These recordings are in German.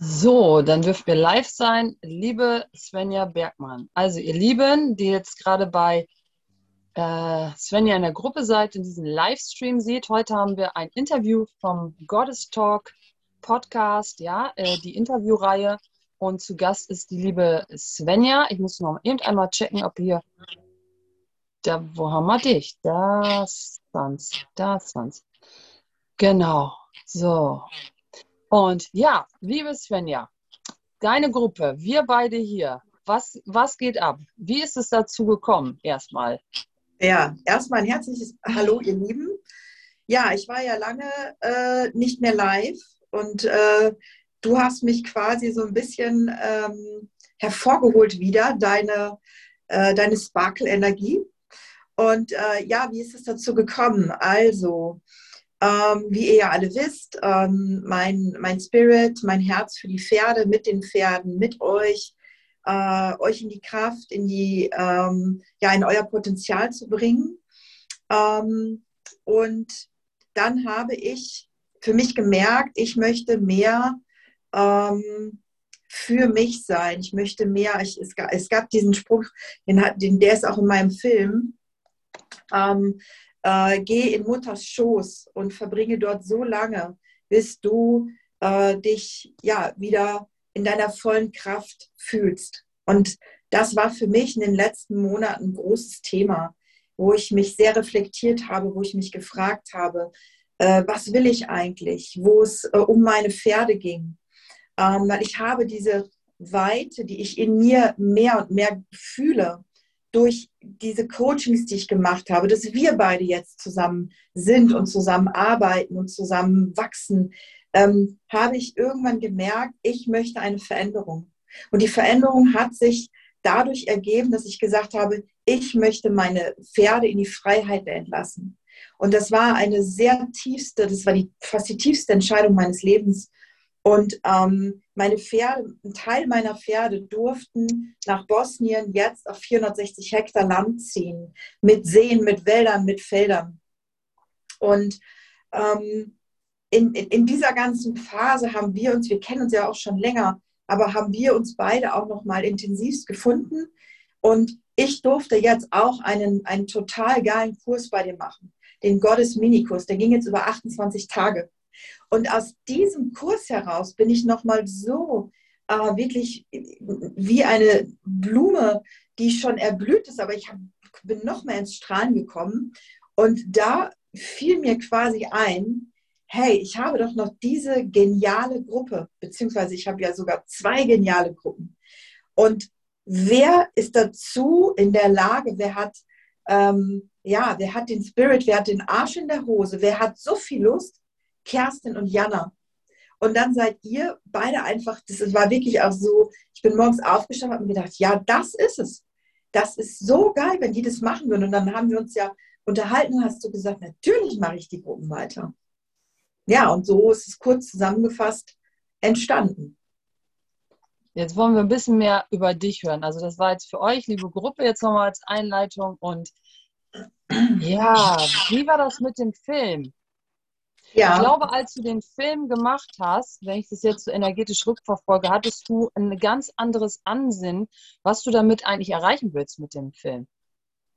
So, dann dürft ihr live sein, liebe Svenja Bergmann. Also ihr Lieben, die jetzt gerade bei äh, Svenja in der Gruppe seid und diesen Livestream seht, heute haben wir ein Interview vom Goddess Talk Podcast, ja, äh, die Interviewreihe. Und zu Gast ist die liebe Svenja. Ich muss noch eben einmal checken, ob hier, da, wo haben wir dich? Das, sonst, das, sonst. Genau, so. Und ja, liebe Svenja, deine Gruppe, wir beide hier, was, was geht ab? Wie ist es dazu gekommen, erstmal? Ja, erstmal ein herzliches Hallo, ihr Lieben. Ja, ich war ja lange äh, nicht mehr live und äh, du hast mich quasi so ein bisschen ähm, hervorgeholt wieder, deine, äh, deine Sparkle-Energie. Und äh, ja, wie ist es dazu gekommen? Also, ähm, wie ihr ja alle wisst, ähm, mein, mein Spirit, mein Herz für die Pferde, mit den Pferden, mit euch, äh, euch in die Kraft, in die, ähm, ja, in euer Potenzial zu bringen. Ähm, und dann habe ich für mich gemerkt, ich möchte mehr ähm, für mich sein. Ich möchte mehr. Ich, es, gab, es, gab, diesen Spruch, den, den, der ist auch in meinem Film. Ähm, äh, geh in Mutters Schoß und verbringe dort so lange, bis du äh, dich ja wieder in deiner vollen Kraft fühlst. Und das war für mich in den letzten Monaten ein großes Thema, wo ich mich sehr reflektiert habe, wo ich mich gefragt habe, äh, was will ich eigentlich, wo es äh, um meine Pferde ging. Ähm, weil ich habe diese Weite, die ich in mir mehr und mehr fühle, durch diese Coachings, die ich gemacht habe, dass wir beide jetzt zusammen sind und zusammen arbeiten und zusammen wachsen, ähm, habe ich irgendwann gemerkt, ich möchte eine Veränderung. Und die Veränderung hat sich dadurch ergeben, dass ich gesagt habe, ich möchte meine Pferde in die Freiheit entlassen. Und das war eine sehr tiefste, das war die, fast die tiefste Entscheidung meines Lebens, und ähm, meine Pferde, ein Teil meiner Pferde durften nach Bosnien jetzt auf 460 Hektar Land ziehen, mit Seen, mit Wäldern, mit Feldern. Und ähm, in, in, in, dieser ganzen Phase haben wir uns, wir kennen uns ja auch schon länger, aber haben wir uns beide auch noch mal intensivst gefunden. Und ich durfte jetzt auch einen, einen total geilen Kurs bei dir machen, den Gottes Minikurs. Der ging jetzt über 28 Tage. Und aus diesem Kurs heraus bin ich nochmal so äh, wirklich wie eine Blume, die schon erblüht ist, aber ich hab, bin noch mehr ins Strahlen gekommen. Und da fiel mir quasi ein, hey, ich habe doch noch diese geniale Gruppe, beziehungsweise ich habe ja sogar zwei geniale Gruppen. Und wer ist dazu in der Lage, wer hat, ähm, ja, wer hat den Spirit, wer hat den Arsch in der Hose, wer hat so viel Lust, Kerstin und Jana. Und dann seid ihr beide einfach, das war wirklich auch so, ich bin morgens aufgestanden und habe mir gedacht, ja, das ist es. Das ist so geil, wenn die das machen würden. Und dann haben wir uns ja unterhalten und hast du gesagt, natürlich mache ich die Gruppen weiter. Ja, und so ist es kurz zusammengefasst entstanden. Jetzt wollen wir ein bisschen mehr über dich hören. Also das war jetzt für euch, liebe Gruppe, jetzt nochmal als Einleitung. Und ja, wie war das mit dem Film? Ja. Ich glaube, als du den Film gemacht hast, wenn ich das jetzt so energetisch rückverfolge, hattest du ein ganz anderes Ansinnen, was du damit eigentlich erreichen willst mit dem Film.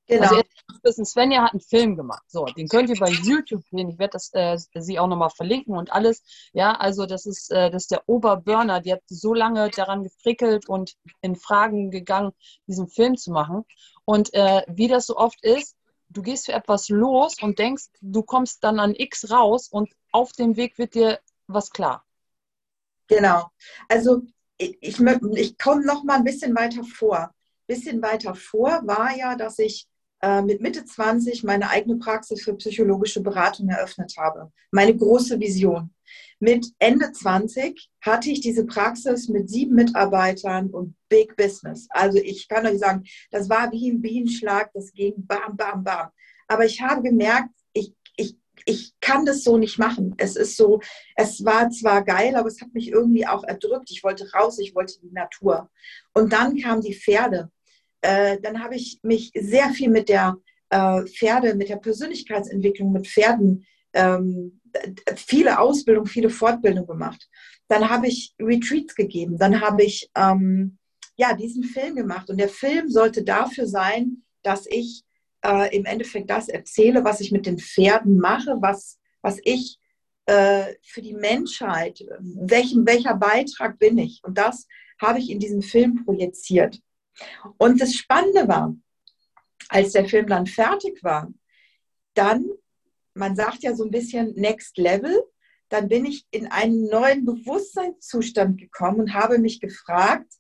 Genau. Also jetzt, Svenja hat einen Film gemacht. So, den könnt ihr bei YouTube sehen. Ich werde das äh, sie auch nochmal verlinken und alles. Ja, also das ist, äh, das ist der Oberburner. Die hat so lange daran gefrickelt und in Fragen gegangen, diesen Film zu machen. Und äh, wie das so oft ist, du gehst für etwas los und denkst, du kommst dann an X raus und auf dem Weg wird dir was klar. Genau. Also ich, ich, ich komme noch mal ein bisschen weiter vor. Ein bisschen weiter vor war ja, dass ich äh, mit Mitte 20 meine eigene Praxis für psychologische Beratung eröffnet habe. Meine große Vision. Mit Ende 20 hatte ich diese Praxis mit sieben Mitarbeitern und Big Business. Also ich kann euch sagen, das war wie ein Bienenschlag, das ging bam, bam, bam. Aber ich habe gemerkt, ich, ich, ich kann das so nicht machen. Es ist so, es war zwar geil, aber es hat mich irgendwie auch erdrückt. Ich wollte raus, ich wollte die Natur. Und dann kamen die Pferde. Äh, dann habe ich mich sehr viel mit der äh, Pferde, mit der Persönlichkeitsentwicklung mit Pferden ähm, viele Ausbildung, viele Fortbildung gemacht. dann habe ich Retreats gegeben, dann habe ich ähm, ja diesen Film gemacht. Und der Film sollte dafür sein, dass ich äh, im Endeffekt das erzähle, was ich mit den Pferden mache, was, was ich äh, für die Menschheit, welchen, welcher Beitrag bin ich? Und das habe ich in diesem Film projiziert. Und das Spannende war, als der Film dann fertig war, dann, man sagt ja so ein bisschen Next Level, dann bin ich in einen neuen Bewusstseinszustand gekommen und habe mich gefragt,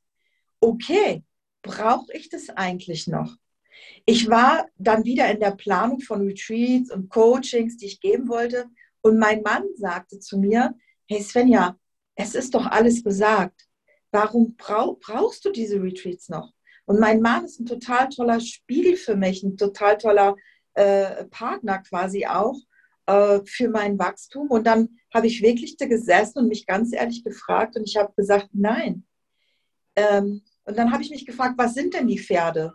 okay, brauche ich das eigentlich noch? Ich war dann wieder in der Planung von Retreats und Coachings, die ich geben wollte. Und mein Mann sagte zu mir, hey Svenja, es ist doch alles gesagt. Warum brauch, brauchst du diese Retreats noch? Und mein Mann ist ein total toller Spiegel für mich, ein total toller äh, Partner quasi auch äh, für mein Wachstum. Und dann habe ich wirklich da gesessen und mich ganz ehrlich gefragt und ich habe gesagt, nein. Ähm, und dann habe ich mich gefragt, was sind denn die Pferde?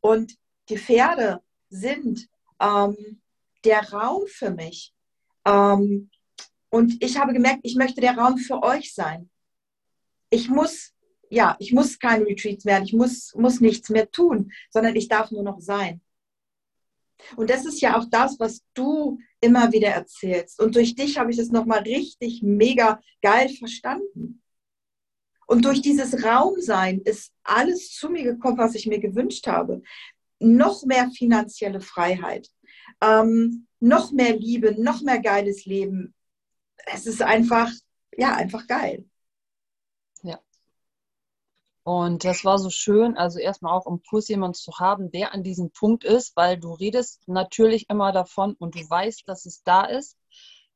Und die Pferde sind ähm, der Raum für mich. Ähm, und ich habe gemerkt, ich möchte der Raum für euch sein. Ich muss, ja, ich muss keine Retreats mehr, ich muss, muss nichts mehr tun, sondern ich darf nur noch sein. Und das ist ja auch das, was du immer wieder erzählst. Und durch dich habe ich das nochmal richtig mega geil verstanden. Und durch dieses Raumsein ist alles zu mir gekommen, was ich mir gewünscht habe. Noch mehr finanzielle Freiheit, ähm, noch mehr Liebe, noch mehr geiles Leben. Es ist einfach, ja, einfach geil. Und das war so schön, also erstmal auch im Kurs jemanden zu haben, der an diesem Punkt ist, weil du redest natürlich immer davon und du weißt, dass es da ist.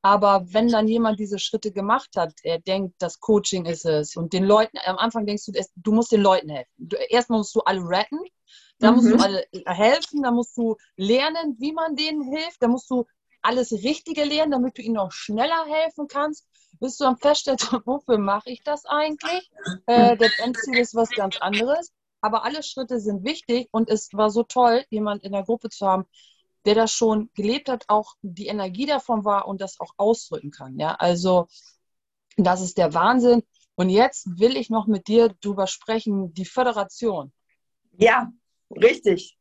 Aber wenn dann jemand diese Schritte gemacht hat, er denkt, das Coaching ist es und den Leuten, am Anfang denkst du, du musst den Leuten helfen. Du, erstmal musst du alle retten, dann musst du mhm. alle helfen, dann musst du lernen, wie man denen hilft, dann musst du alles Richtige lernen, damit du ihnen noch schneller helfen kannst bis du dann feststellst, wofür mache ich das eigentlich? Äh, das Endziel ist was ganz anderes. Aber alle Schritte sind wichtig und es war so toll, jemand in der Gruppe zu haben, der das schon gelebt hat, auch die Energie davon war und das auch ausdrücken kann. Ja, also das ist der Wahnsinn. Und jetzt will ich noch mit dir drüber sprechen, die Föderation. Ja, richtig.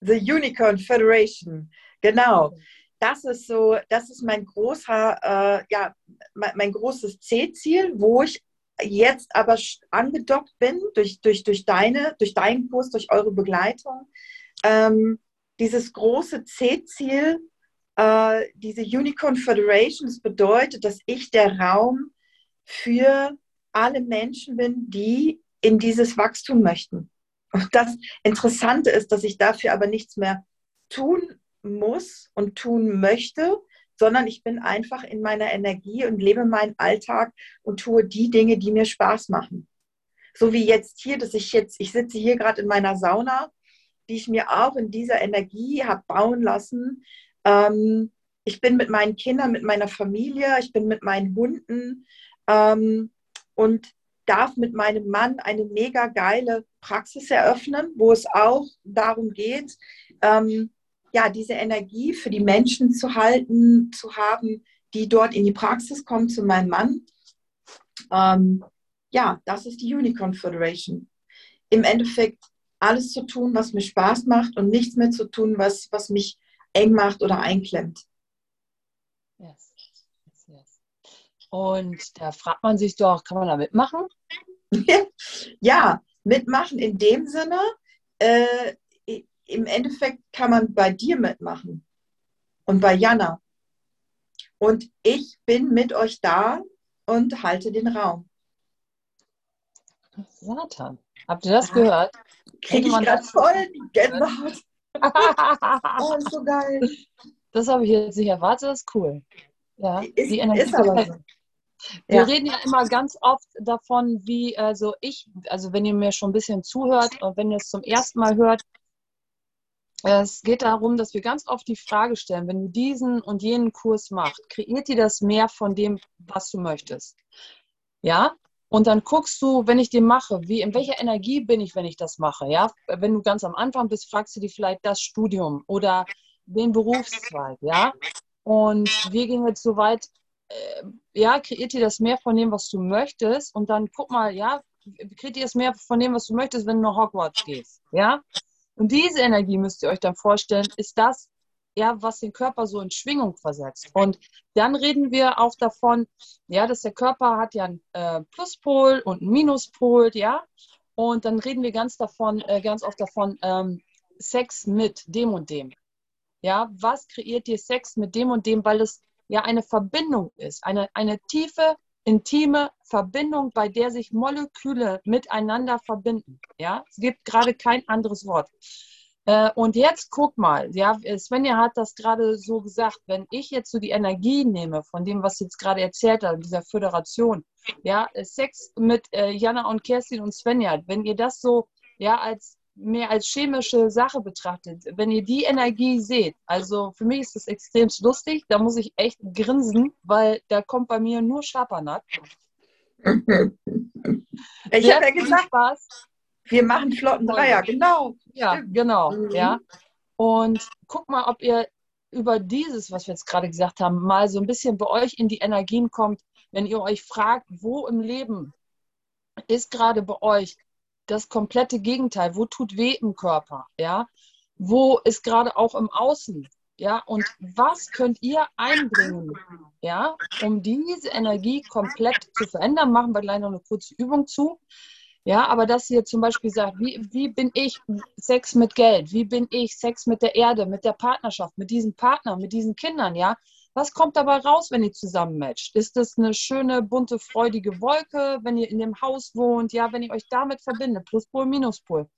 The Unicorn Federation. Genau das ist so, das ist mein großer, äh, ja, mein, mein großes C-Ziel, wo ich jetzt aber angedockt bin durch, durch, durch, deine, durch deinen Kurs, durch eure Begleitung. Ähm, dieses große C-Ziel, äh, diese Unicorn Federation, das bedeutet, dass ich der Raum für alle Menschen bin, die in dieses Wachstum möchten. Und das Interessante ist, dass ich dafür aber nichts mehr tun muss und tun möchte, sondern ich bin einfach in meiner Energie und lebe meinen Alltag und tue die Dinge, die mir Spaß machen. So wie jetzt hier, dass ich jetzt, ich sitze hier gerade in meiner Sauna, die ich mir auch in dieser Energie habe bauen lassen. Ähm, ich bin mit meinen Kindern, mit meiner Familie, ich bin mit meinen Hunden ähm, und darf mit meinem Mann eine mega geile Praxis eröffnen, wo es auch darum geht, ähm, ja, diese Energie für die Menschen zu halten, zu haben, die dort in die Praxis kommen zu meinem Mann. Ähm, ja, das ist die Unicorn Federation. Im Endeffekt alles zu tun, was mir Spaß macht und nichts mehr zu tun, was, was mich eng macht oder einklemmt. Yes. Yes, yes. Und da fragt man sich doch, kann man da mitmachen? ja, mitmachen in dem Sinne, äh, im Endeffekt kann man bei dir mitmachen und bei Jana. Und ich bin mit euch da und halte den Raum. Satan. Habt ihr das gehört? Kriege ich gerade voll die Gänsehaut. oh, ist so geil. Das habe ich jetzt nicht erwartet, das ist cool. Ja, ist, die Energie ist aber so. Wir ja. reden ja immer ganz oft davon, wie, also ich, also wenn ihr mir schon ein bisschen zuhört und wenn ihr es zum ersten Mal hört, es geht darum, dass wir ganz oft die Frage stellen, wenn du diesen und jenen Kurs machst, kreiert dir das mehr von dem, was du möchtest? Ja? Und dann guckst du, wenn ich den mache, wie, in welcher Energie bin ich, wenn ich das mache? Ja? Wenn du ganz am Anfang bist, fragst du dir vielleicht das Studium oder den Berufszweig, ja? Und wir gehen jetzt so weit, äh, ja, kreiert dir das mehr von dem, was du möchtest und dann guck mal, ja, kreiert dir das mehr von dem, was du möchtest, wenn du nach Hogwarts gehst, ja? Und diese Energie müsst ihr euch dann vorstellen, ist das, ja, was den Körper so in Schwingung versetzt. Und dann reden wir auch davon, ja, dass der Körper hat ja einen äh, Pluspol und einen Minuspol, ja. Und dann reden wir ganz davon, äh, ganz oft davon, ähm, Sex mit dem und dem. Ja, was kreiert dir Sex mit dem und dem, weil es ja eine Verbindung ist, eine, eine tiefe, intime Verbindung, bei der sich Moleküle miteinander verbinden. Ja, es gibt gerade kein anderes Wort. Äh, und jetzt guck mal, ja, Svenja hat das gerade so gesagt, wenn ich jetzt so die Energie nehme von dem, was jetzt gerade erzählt hat, dieser Föderation, ja, Sex mit äh, Jana und Kerstin und Svenja, wenn ihr das so, ja, als mehr als chemische Sache betrachtet, wenn ihr die Energie seht, also für mich ist das extrem lustig, da muss ich echt grinsen, weil da kommt bei mir nur Schabernack. ich habe ja gesagt, Spaß. wir machen flotten Dreier, genau. Ja, Stimmt. genau, mhm. ja. Und guck mal, ob ihr über dieses, was wir jetzt gerade gesagt haben, mal so ein bisschen bei euch in die Energien kommt, wenn ihr euch fragt, wo im Leben ist gerade bei euch das komplette Gegenteil. Wo tut weh im Körper? Ja? Wo ist gerade auch im Außen? Ja, und was könnt ihr einbringen, ja, um diese Energie komplett zu verändern? Machen wir gleich noch eine kurze Übung zu. Ja, aber dass ihr zum Beispiel sagt, wie, wie bin ich Sex mit Geld? Wie bin ich Sex mit der Erde, mit der Partnerschaft, mit diesem Partner, mit diesen Kindern? Ja, was kommt dabei raus, wenn ihr zusammen matcht? Ist das eine schöne, bunte, freudige Wolke, wenn ihr in dem Haus wohnt? Ja, wenn ihr euch damit verbindet, Pluspol, Minuspol.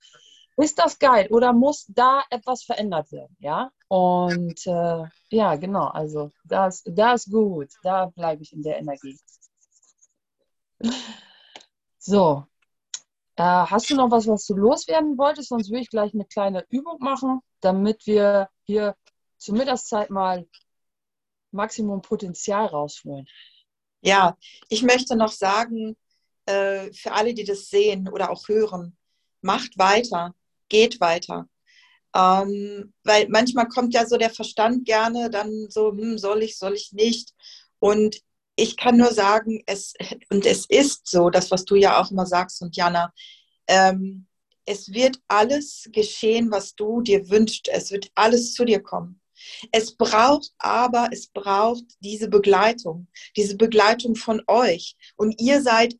Ist das geil oder muss da etwas verändert werden? Ja, und äh, ja, genau, also das, das ist gut. Da bleibe ich in der Energie. So, äh, hast du noch was, was du loswerden wolltest? Sonst würde ich gleich eine kleine Übung machen, damit wir hier zur Mittagszeit mal Maximum Potenzial rausholen. Ja, ich möchte noch sagen, äh, für alle, die das sehen oder auch hören, macht weiter, geht weiter. Ähm, weil manchmal kommt ja so der Verstand gerne dann so, hm, soll ich, soll ich nicht. Und ich kann nur sagen, es, und es ist so, das, was du ja auch immer sagst und Jana, ähm, es wird alles geschehen, was du dir wünschst. Es wird alles zu dir kommen. Es braucht aber, es braucht diese Begleitung, diese Begleitung von euch. Und ihr seid,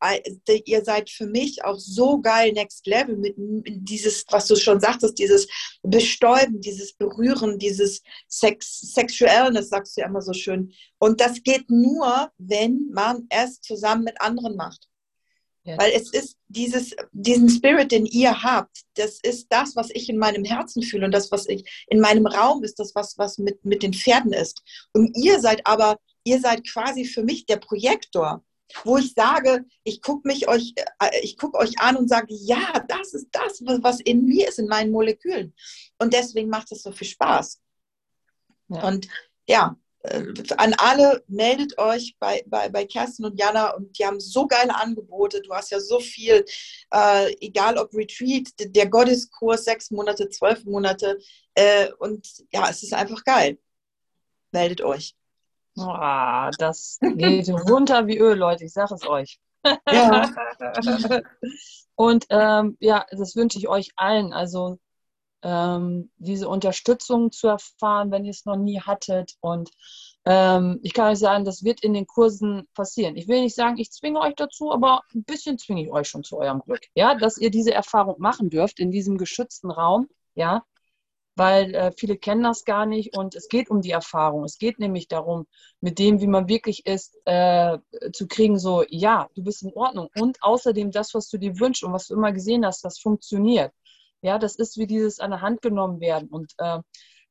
ihr seid für mich auch so geil Next Level mit dieses, was du schon sagtest, dieses Bestäuben, dieses Berühren, dieses Sex, Sexuellness, sagst du ja immer so schön. Und das geht nur, wenn man es zusammen mit anderen macht. Ja. Weil es ist dieses, diesen Spirit, den ihr habt, das ist das, was ich in meinem Herzen fühle und das, was ich in meinem Raum ist, das, was, was mit, mit den Pferden ist. Und ihr seid aber, ihr seid quasi für mich der Projektor, wo ich sage, ich gucke mich euch, äh, ich gucke euch an und sage, ja, das ist das, was in mir ist, in meinen Molekülen. Und deswegen macht es so viel Spaß. Ja. Und ja, an alle, meldet euch bei, bei, bei Kerstin und Jana und die haben so geile Angebote. Du hast ja so viel, äh, egal ob Retreat, der Gotteskurs, sechs Monate, zwölf Monate. Äh, und ja, es ist einfach geil. Meldet euch. Oh, das geht runter wie Öl, Leute, ich sage es euch. Ja. und ähm, ja, das wünsche ich euch allen. Also ähm, diese Unterstützung zu erfahren, wenn ihr es noch nie hattet. Und ähm, ich kann euch sagen, das wird in den Kursen passieren. Ich will nicht sagen, ich zwinge euch dazu, aber ein bisschen zwinge ich euch schon zu eurem Glück. Ja, dass ihr diese Erfahrung machen dürft in diesem geschützten Raum. Ja, weil äh, viele kennen das gar nicht und es geht um die Erfahrung. Es geht nämlich darum, mit dem, wie man wirklich ist, äh, zu kriegen, so, ja, du bist in Ordnung. Und außerdem das, was du dir wünschst und was du immer gesehen hast, das funktioniert. Ja, das ist wie dieses an der Hand genommen werden und äh,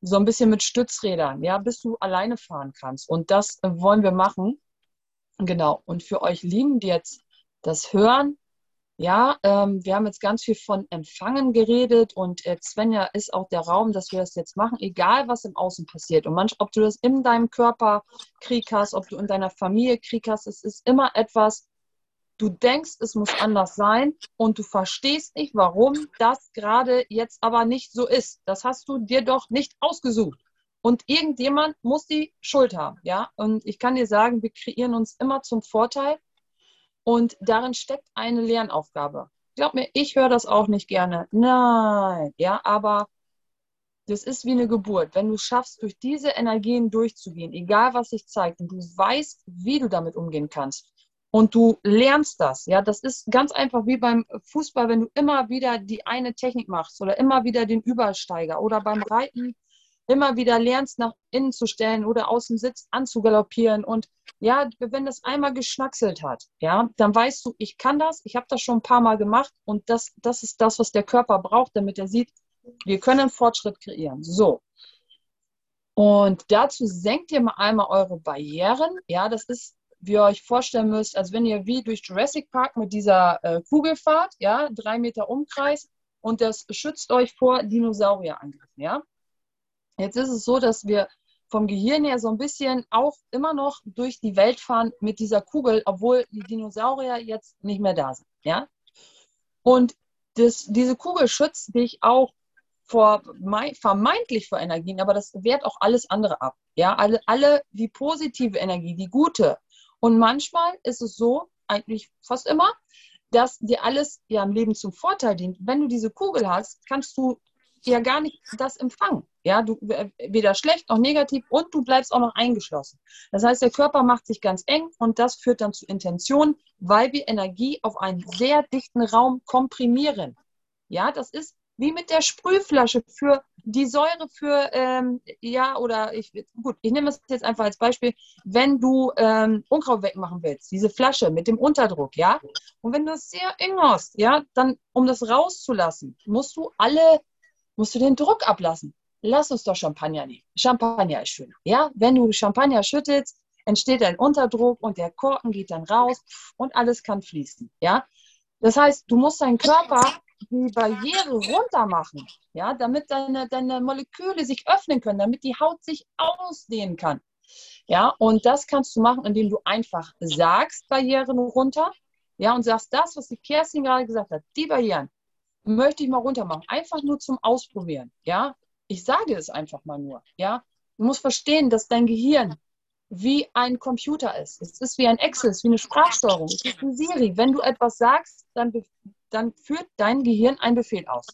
so ein bisschen mit Stützrädern, ja, bis du alleine fahren kannst. Und das wollen wir machen. Genau. Und für euch Lieben, die jetzt das hören, ja, ähm, wir haben jetzt ganz viel von Empfangen geredet und äh, Svenja ist auch der Raum, dass wir das jetzt machen, egal was im Außen passiert. Und manchmal, ob du das in deinem Körper Krieg hast, ob du in deiner Familie Krieg hast, es ist immer etwas, Du denkst, es muss anders sein und du verstehst nicht, warum das gerade jetzt aber nicht so ist. Das hast du dir doch nicht ausgesucht. Und irgendjemand muss die Schuld haben, ja. Und ich kann dir sagen, wir kreieren uns immer zum Vorteil. Und darin steckt eine Lernaufgabe. Glaub mir, ich höre das auch nicht gerne. Nein, ja, aber das ist wie eine Geburt. Wenn du schaffst, durch diese Energien durchzugehen, egal was sich zeigt, und du weißt, wie du damit umgehen kannst, und du lernst das, ja, das ist ganz einfach wie beim Fußball, wenn du immer wieder die eine Technik machst oder immer wieder den Übersteiger oder beim Reiten immer wieder lernst, nach innen zu stellen oder aus dem Sitz anzugaloppieren. Und ja, wenn das einmal geschnackselt hat, ja, dann weißt du, ich kann das, ich habe das schon ein paar Mal gemacht und das, das ist das, was der Körper braucht, damit er sieht, wir können Fortschritt kreieren. So. Und dazu senkt ihr mal einmal eure Barrieren. Ja, das ist, wie ihr euch vorstellen müsst, als wenn ihr wie durch Jurassic Park mit dieser äh, Kugel fahrt, ja, drei Meter Umkreis und das schützt euch vor Dinosaurierangriffen, ja. Jetzt ist es so, dass wir vom Gehirn her so ein bisschen auch immer noch durch die Welt fahren mit dieser Kugel, obwohl die Dinosaurier jetzt nicht mehr da sind. Ja? Und das, diese Kugel schützt dich auch vor vermeintlich vor Energien, aber das wehrt auch alles andere ab. Ja, alle, alle die positive Energie, die gute. Und manchmal ist es so, eigentlich fast immer, dass dir alles ja im Leben zum Vorteil dient. Wenn du diese Kugel hast, kannst du ja gar nicht das empfangen. Ja, du weder schlecht noch negativ und du bleibst auch noch eingeschlossen. Das heißt, der Körper macht sich ganz eng und das führt dann zu Intention, weil wir Energie auf einen sehr dichten Raum komprimieren. Ja, das ist wie mit der Sprühflasche für die Säure für, ähm, ja, oder ich, gut, ich nehme es jetzt einfach als Beispiel, wenn du ähm, Unkraut wegmachen willst, diese Flasche mit dem Unterdruck, ja, und wenn du es sehr eng hast, ja, dann, um das rauszulassen, musst du alle musst du den Druck ablassen. Lass uns doch Champagner nehmen. Champagner ist schön. Ja, wenn du Champagner schüttelst, entsteht ein Unterdruck und der Korken geht dann raus und alles kann fließen. Ja, das heißt, du musst deinen Körper die Barriere runter machen, ja, damit deine, deine Moleküle sich öffnen können, damit die Haut sich ausdehnen kann. Ja, und das kannst du machen, indem du einfach sagst, Barrieren runter, ja, und sagst das, was die Kerstin gerade gesagt hat, die Barrieren, möchte ich mal runter machen. Einfach nur zum Ausprobieren. Ja, ich sage es einfach mal nur. Ja, du musst verstehen, dass dein Gehirn wie ein Computer ist. Es ist wie ein Excel, es ist wie eine Sprachsteuerung, es ist eine Siri. Wenn du etwas sagst, dann, dann führt dein Gehirn einen Befehl aus.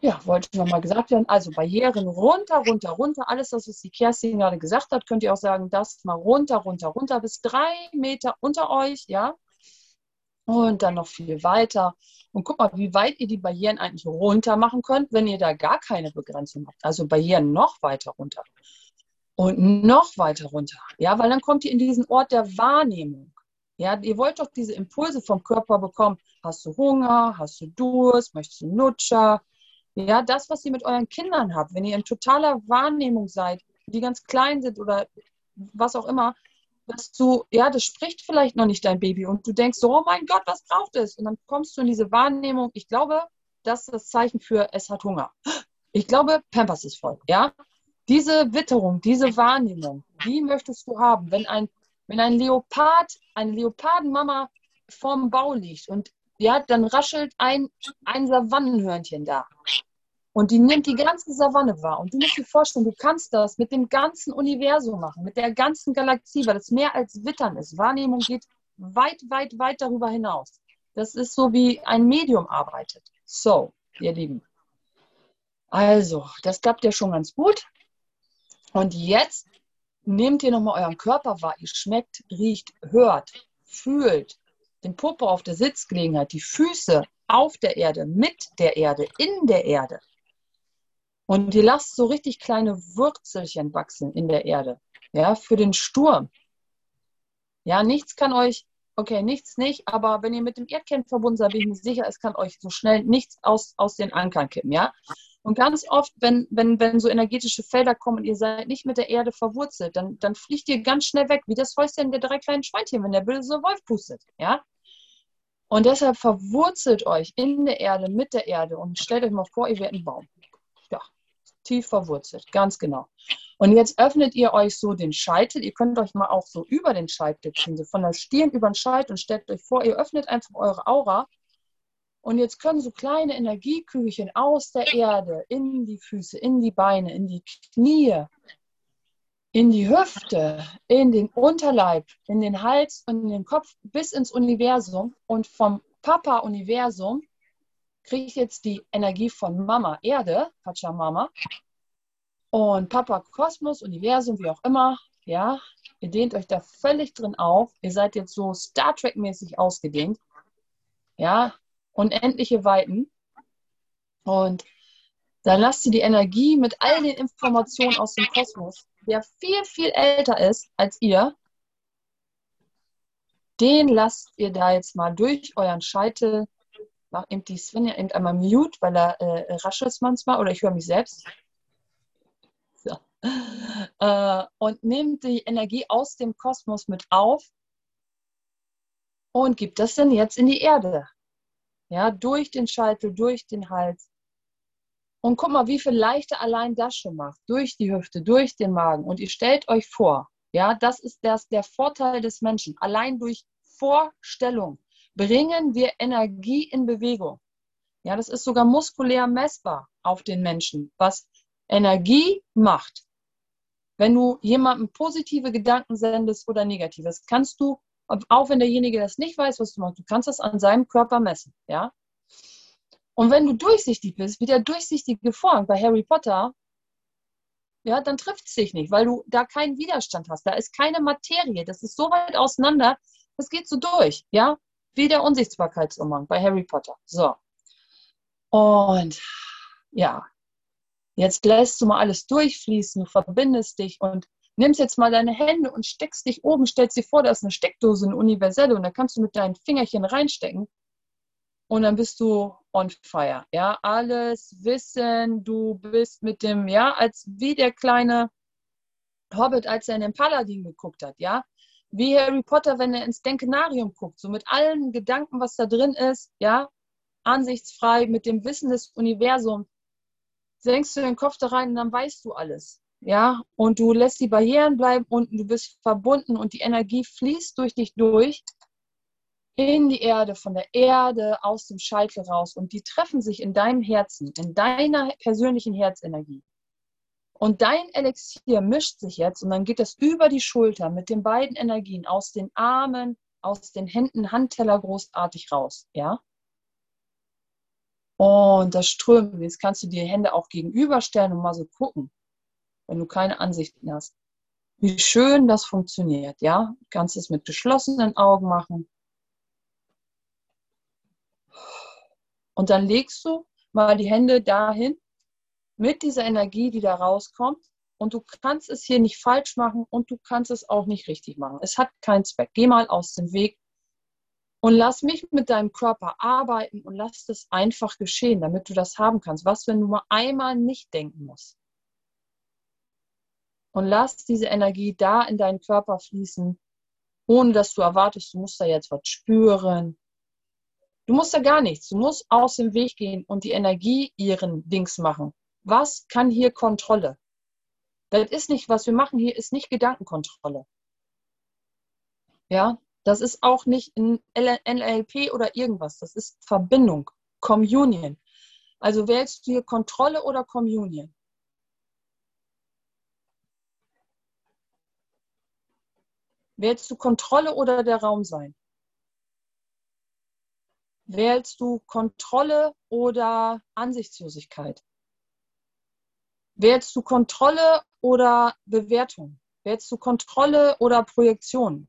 Ja, wollte ich nochmal gesagt werden. Also Barrieren runter, runter, runter. Alles, was die Kerstin gerade gesagt hat, könnt ihr auch sagen, das mal runter, runter, runter bis drei Meter unter euch. Ja, und dann noch viel weiter. Und guck mal, wie weit ihr die Barrieren eigentlich runter machen könnt, wenn ihr da gar keine Begrenzung habt. Also Barrieren noch weiter runter. Und noch weiter runter. Ja, weil dann kommt ihr in diesen Ort der Wahrnehmung. Ja, ihr wollt doch diese Impulse vom Körper bekommen. Hast du Hunger? Hast du Durst? Möchtest du Nutscher? Ja, das, was ihr mit euren Kindern habt, wenn ihr in totaler Wahrnehmung seid, die ganz klein sind oder was auch immer, dass du, ja, das spricht vielleicht noch nicht dein Baby und du denkst so, oh mein Gott, was braucht es? Und dann kommst du in diese Wahrnehmung, ich glaube, das ist das Zeichen für, es hat Hunger. Ich glaube, Pampers ist voll, ja? Diese Witterung, diese Wahrnehmung, die möchtest du haben, wenn ein, wenn ein Leopard, eine Leopardenmama vorm Bau liegt und ja, dann raschelt ein, ein Savannenhörnchen da. Und die nimmt die ganze Savanne wahr. Und du musst dir vorstellen, du kannst das mit dem ganzen Universum machen, mit der ganzen Galaxie, weil es mehr als Wittern ist. Wahrnehmung geht weit, weit, weit darüber hinaus. Das ist so, wie ein Medium arbeitet. So, ihr Lieben. Also, das klappt ja schon ganz gut. Und jetzt nehmt ihr nochmal euren Körper wahr. Ihr schmeckt, riecht, hört, fühlt den Popo auf der Sitzgelegenheit, die Füße auf der Erde, mit der Erde, in der Erde. Und ihr lasst so richtig kleine Wurzelchen wachsen in der Erde. Ja, für den Sturm. Ja, nichts kann euch, okay, nichts nicht, aber wenn ihr mit dem Erdkern verbunden seid, bin ich mir sicher, es kann euch so schnell nichts aus, aus den Ankern kippen, ja. Und ganz oft, wenn, wenn, wenn so energetische Felder kommen und ihr seid nicht mit der Erde verwurzelt, dann, dann fliegt ihr ganz schnell weg, wie das Häuschen der drei kleinen Schweinchen, wenn der böse Wolf pustet, ja. Und deshalb verwurzelt euch in der Erde, mit der Erde und stellt euch mal vor, ihr werdet ein Baum tief verwurzelt, ganz genau. Und jetzt öffnet ihr euch so den Scheitel. Ihr könnt euch mal auch so über den Scheitel ziehen, so von der Stirn über den Scheitel und stellt euch vor, ihr öffnet einfach eure Aura Und jetzt können so kleine Energiekügelchen aus der Erde in die Füße, in die Beine, in die Knie, in die Hüfte, in den Unterleib, in den Hals und in den Kopf bis ins Universum. Und vom Papa-Universum kriege ich jetzt die Energie von Mama Erde, Pachamama, und Papa Kosmos, Universum, wie auch immer. Ja, ihr dehnt euch da völlig drin auf. Ihr seid jetzt so Star Trek-mäßig ausgedehnt. Ja, unendliche Weiten. Und dann lasst ihr die Energie mit all den Informationen aus dem Kosmos, der viel, viel älter ist als ihr, den lasst ihr da jetzt mal durch euren Scheitel. Mach eben die Svenja eben einmal mute, weil er äh, raschelt manchmal oder ich höre mich selbst. So. Äh, und nimmt die Energie aus dem Kosmos mit auf und gibt das dann jetzt in die Erde. Ja, durch den Scheitel, durch den Hals. Und guck mal, wie viel leichter allein das schon macht. Durch die Hüfte, durch den Magen. Und ihr stellt euch vor, ja, das ist das, der Vorteil des Menschen. Allein durch Vorstellung bringen wir Energie in Bewegung. Ja, das ist sogar muskulär messbar auf den Menschen, was Energie macht. Wenn du jemandem positive Gedanken sendest oder negatives, kannst du auch wenn derjenige das nicht weiß, was du machst, du kannst das an seinem Körper messen, ja. Und wenn du durchsichtig bist, wie der durchsichtige Vorhang bei Harry Potter, ja, dann trifft es dich nicht, weil du da keinen Widerstand hast. Da ist keine Materie, das ist so weit auseinander, das geht so durch, ja, wie der Unsichtbarkeitsumhang bei Harry Potter. So. Und ja, jetzt lässt du mal alles durchfließen, du verbindest dich und nimmst jetzt mal deine Hände und steckst dich oben, stellst dir vor, da ist eine Steckdose, eine universelle, und da kannst du mit deinen Fingerchen reinstecken. Und dann bist du on fire. Ja, alles Wissen, du bist mit dem, ja, als wie der kleine Hobbit, als er in den Paladin geguckt hat, ja, wie Harry Potter, wenn er ins Denkenarium guckt, so mit allen Gedanken, was da drin ist, ja, ansichtsfrei, mit dem Wissen des Universums, senkst du den Kopf da rein und dann weißt du alles ja, und du lässt die Barrieren bleiben unten, du bist verbunden und die Energie fließt durch dich durch in die Erde, von der Erde aus dem Scheitel raus und die treffen sich in deinem Herzen, in deiner persönlichen Herzenergie. Und dein Elixier mischt sich jetzt und dann geht das über die Schulter mit den beiden Energien aus den Armen, aus den Händen, Handteller großartig raus, ja. Und das strömt. Jetzt kannst du die Hände auch gegenüberstellen und mal so gucken wenn du keine Ansichten hast. Wie schön das funktioniert, ja? Du kannst es mit geschlossenen Augen machen. Und dann legst du mal die Hände dahin mit dieser Energie, die da rauskommt. Und du kannst es hier nicht falsch machen und du kannst es auch nicht richtig machen. Es hat keinen Zweck. Geh mal aus dem Weg und lass mich mit deinem Körper arbeiten und lass das einfach geschehen, damit du das haben kannst. Was, wenn du mal einmal nicht denken musst? Und lass diese Energie da in deinen Körper fließen, ohne dass du erwartest, du musst da jetzt was spüren. Du musst da gar nichts. Du musst aus dem Weg gehen und die Energie ihren Dings machen. Was kann hier Kontrolle? Das ist nicht, was wir machen hier, ist nicht Gedankenkontrolle. Ja, das ist auch nicht ein NLP oder irgendwas. Das ist Verbindung, Communion. Also wählst du hier Kontrolle oder Communion? Wählst du Kontrolle oder der Raum sein? Wählst du Kontrolle oder Ansichtslosigkeit? Wählst du Kontrolle oder Bewertung? Wählst du Kontrolle oder Projektion?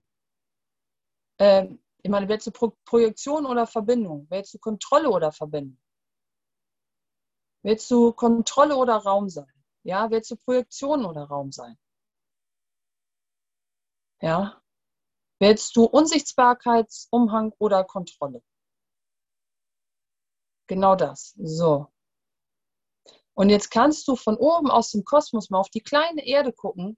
Ähm, ich meine, wählst du Pro Projektion oder Verbindung? Wählst du Kontrolle oder Verbindung? Wählst du Kontrolle oder Raum sein? Ja, willst du Projektion oder Raum sein? Ja. Wählst du Unsichtbarkeitsumhang oder Kontrolle? Genau das. So. Und jetzt kannst du von oben aus dem Kosmos mal auf die kleine Erde gucken,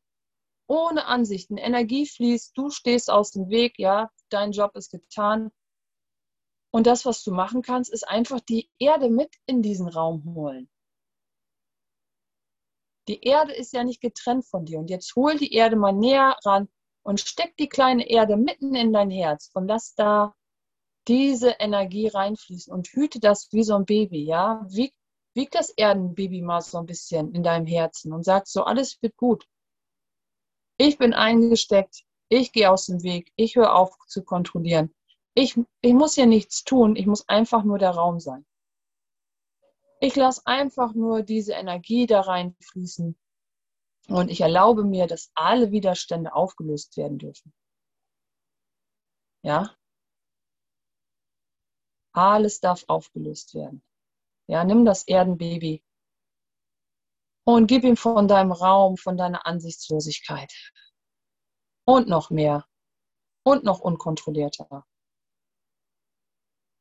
ohne Ansichten. Energie fließt, du stehst aus dem Weg, ja, dein Job ist getan. Und das, was du machen kannst, ist einfach die Erde mit in diesen Raum holen. Die Erde ist ja nicht getrennt von dir. Und jetzt hol die Erde mal näher ran und steck die kleine Erde mitten in dein Herz und lass da diese Energie reinfließen und hüte das wie so ein Baby, ja? Wieg, wieg das Erdenbaby mal so ein bisschen in deinem Herzen und sag so, alles wird gut. Ich bin eingesteckt, ich gehe aus dem Weg, ich höre auf zu kontrollieren. Ich, ich muss hier nichts tun, ich muss einfach nur der Raum sein. Ich lasse einfach nur diese Energie da reinfließen und ich erlaube mir, dass alle Widerstände aufgelöst werden dürfen. Ja? Alles darf aufgelöst werden. Ja, nimm das Erdenbaby und gib ihm von deinem Raum, von deiner Ansichtslosigkeit. Und noch mehr. Und noch unkontrollierter.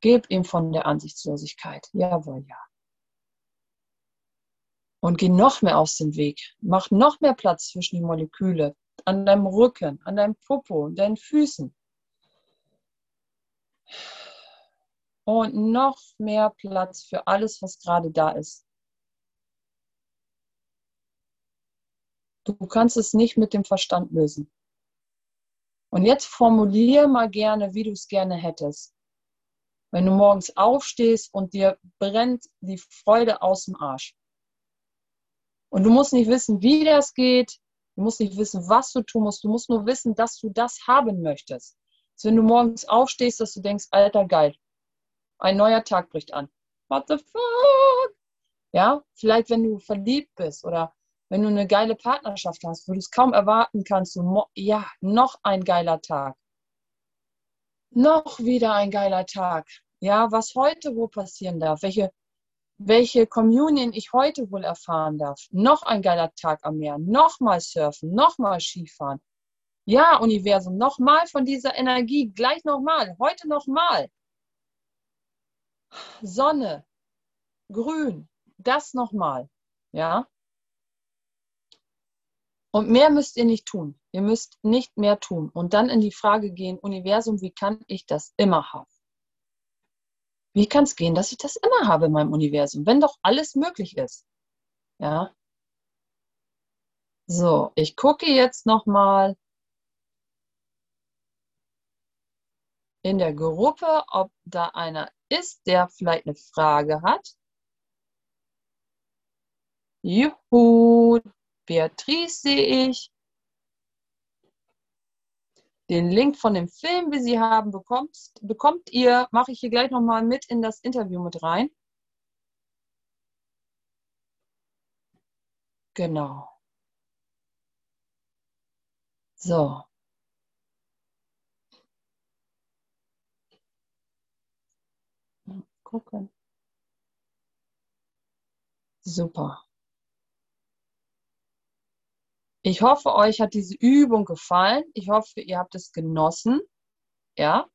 Gib ihm von der Ansichtslosigkeit. Jawohl, ja. Und geh noch mehr aus dem Weg. Mach noch mehr Platz zwischen die Moleküle. An deinem Rücken, an deinem Popo, deinen Füßen. Und noch mehr Platz für alles, was gerade da ist. Du kannst es nicht mit dem Verstand lösen. Und jetzt formulier mal gerne, wie du es gerne hättest. Wenn du morgens aufstehst und dir brennt die Freude aus dem Arsch. Und du musst nicht wissen, wie das geht. Du musst nicht wissen, was du tun musst. Du musst nur wissen, dass du das haben möchtest. Dass wenn du morgens aufstehst, dass du denkst, alter geil, ein neuer Tag bricht an. What the fuck? Ja, vielleicht wenn du verliebt bist oder wenn du eine geile Partnerschaft hast, wo du es kaum erwarten kannst, so, ja, noch ein geiler Tag. Noch wieder ein geiler Tag. Ja, was heute wohl passieren darf, welche, welche Communion ich heute wohl erfahren darf. Noch ein geiler Tag am Meer, nochmal surfen, nochmal Skifahren. Ja, Universum, nochmal von dieser Energie, gleich nochmal, heute nochmal. Sonne, Grün, das nochmal. Ja, und mehr müsst ihr nicht tun. Ihr müsst nicht mehr tun. Und dann in die Frage gehen, Universum, wie kann ich das immer haben? Wie kann es gehen, dass ich das immer habe in meinem Universum, wenn doch alles möglich ist? Ja. So, ich gucke jetzt nochmal in der Gruppe, ob da einer ist, der vielleicht eine Frage hat. Juhu, Beatrice sehe ich. Den Link von dem Film, wie Sie haben, bekommt, bekommt ihr, mache ich hier gleich nochmal mit in das Interview mit rein. Genau. So. Gucken. Super. Ich hoffe, euch hat diese Übung gefallen. Ich hoffe, ihr habt es genossen. Ja.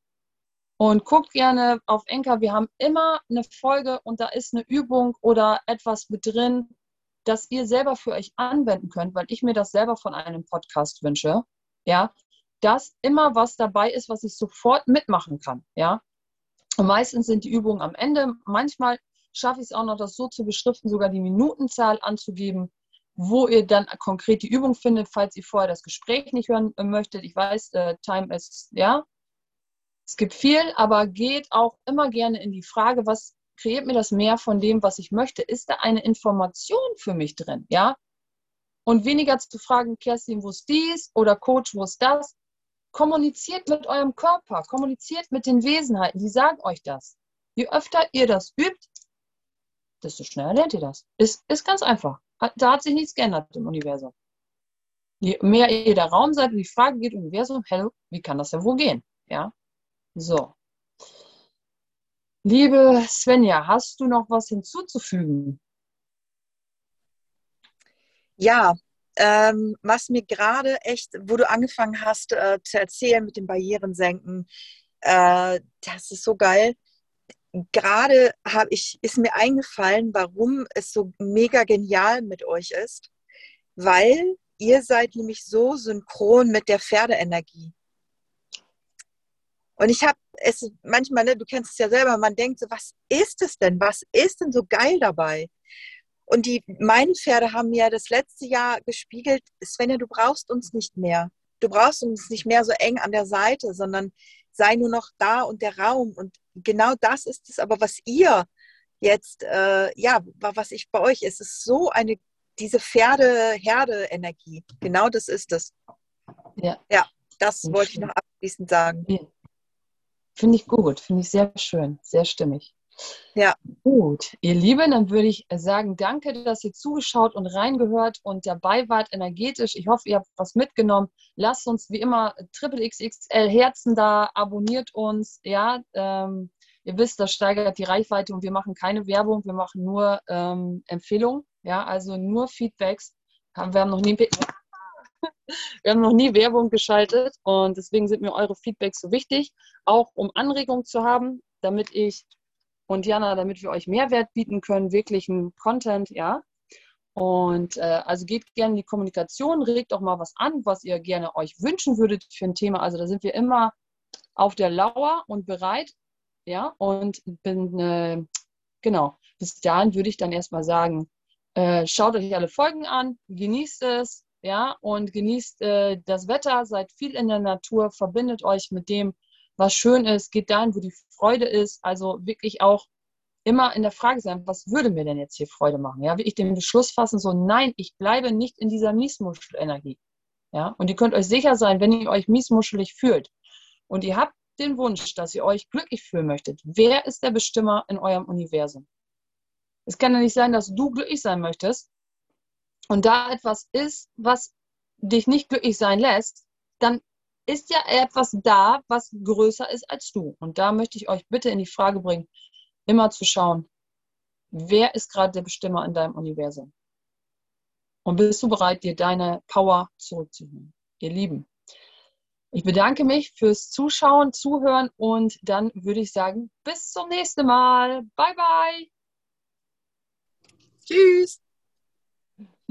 Und guckt gerne auf Enker. Wir haben immer eine Folge und da ist eine Übung oder etwas mit drin, das ihr selber für euch anwenden könnt, weil ich mir das selber von einem Podcast wünsche. Ja. Dass immer was dabei ist, was ich sofort mitmachen kann. Ja. Und meistens sind die Übungen am Ende. Manchmal schaffe ich es auch noch, das so zu beschriften, sogar die Minutenzahl anzugeben wo ihr dann konkret die Übung findet, falls ihr vorher das Gespräch nicht hören möchtet. Ich weiß, äh, Time ist, ja, es gibt viel, aber geht auch immer gerne in die Frage, was kreiert mir das mehr von dem, was ich möchte? Ist da eine Information für mich drin, ja? Und weniger zu fragen, Kerstin, wo ist dies? Oder Coach, wo ist das? Kommuniziert mit eurem Körper, kommuniziert mit den Wesenheiten, die sagen euch das. Je öfter ihr das übt, desto schneller lernt ihr das. Ist, ist ganz einfach da hat sich nichts geändert im Universum. Je mehr ihr der Raum seid und die Frage geht, Universum, hello, wie kann das denn wohl gehen? Ja, so. Liebe Svenja, hast du noch was hinzuzufügen? Ja, ähm, was mir gerade echt, wo du angefangen hast äh, zu erzählen mit den Barrieren senken, äh, das ist so geil gerade habe ich, ist mir eingefallen, warum es so mega genial mit euch ist, weil ihr seid nämlich so synchron mit der Pferdeenergie. Und ich habe es manchmal, ne, du kennst es ja selber, man denkt so, was ist es denn? Was ist denn so geil dabei? Und die, meine Pferde haben mir das letzte Jahr gespiegelt, Svenja, du brauchst uns nicht mehr. Du brauchst uns nicht mehr so eng an der Seite, sondern sei nur noch da und der Raum. Und genau das ist es aber, was ihr jetzt, äh, ja, was ich bei euch, es ist so eine, diese Pferde-Herde-Energie. Genau das ist es. Ja. Ja, das wollte ich noch abschließend sagen. Ja. Finde ich gut, finde ich sehr schön, sehr stimmig. Ja. Gut, ihr Lieben, dann würde ich sagen, danke, dass ihr zugeschaut und reingehört und dabei wart energetisch. Ich hoffe, ihr habt was mitgenommen. Lasst uns wie immer Triple XXL Herzen da, abonniert uns, ja. Ähm, ihr wisst, das steigert die Reichweite und wir machen keine Werbung, wir machen nur ähm, Empfehlungen, ja, also nur Feedbacks. Wir haben noch nie wir haben noch nie Werbung geschaltet und deswegen sind mir eure Feedbacks so wichtig, auch um Anregungen zu haben, damit ich und Jana, damit wir euch Mehrwert bieten können, wirklichen Content, ja. Und äh, also geht gerne in die Kommunikation, regt auch mal was an, was ihr gerne euch wünschen würdet für ein Thema. Also da sind wir immer auf der Lauer und bereit, ja. Und bin, äh, genau, bis dahin würde ich dann erstmal sagen, äh, schaut euch alle Folgen an, genießt es, ja, und genießt äh, das Wetter, seid viel in der Natur, verbindet euch mit dem, was schön ist, geht dahin, wo die Freude ist. Also wirklich auch immer in der Frage sein, was würde mir denn jetzt hier Freude machen? Ja, wie ich den Beschluss fassen, so nein, ich bleibe nicht in dieser Miesmuschelenergie. Ja, und ihr könnt euch sicher sein, wenn ihr euch miesmuschelig fühlt und ihr habt den Wunsch, dass ihr euch glücklich fühlen möchtet, wer ist der Bestimmer in eurem Universum? Es kann ja nicht sein, dass du glücklich sein möchtest und da etwas ist, was dich nicht glücklich sein lässt, dann ist ja etwas da, was größer ist als du. Und da möchte ich euch bitte in die Frage bringen, immer zu schauen, wer ist gerade der Bestimmer in deinem Universum? Und bist du bereit, dir deine Power zurückzuholen? Ihr Lieben, ich bedanke mich fürs Zuschauen, Zuhören und dann würde ich sagen, bis zum nächsten Mal. Bye, bye. Tschüss.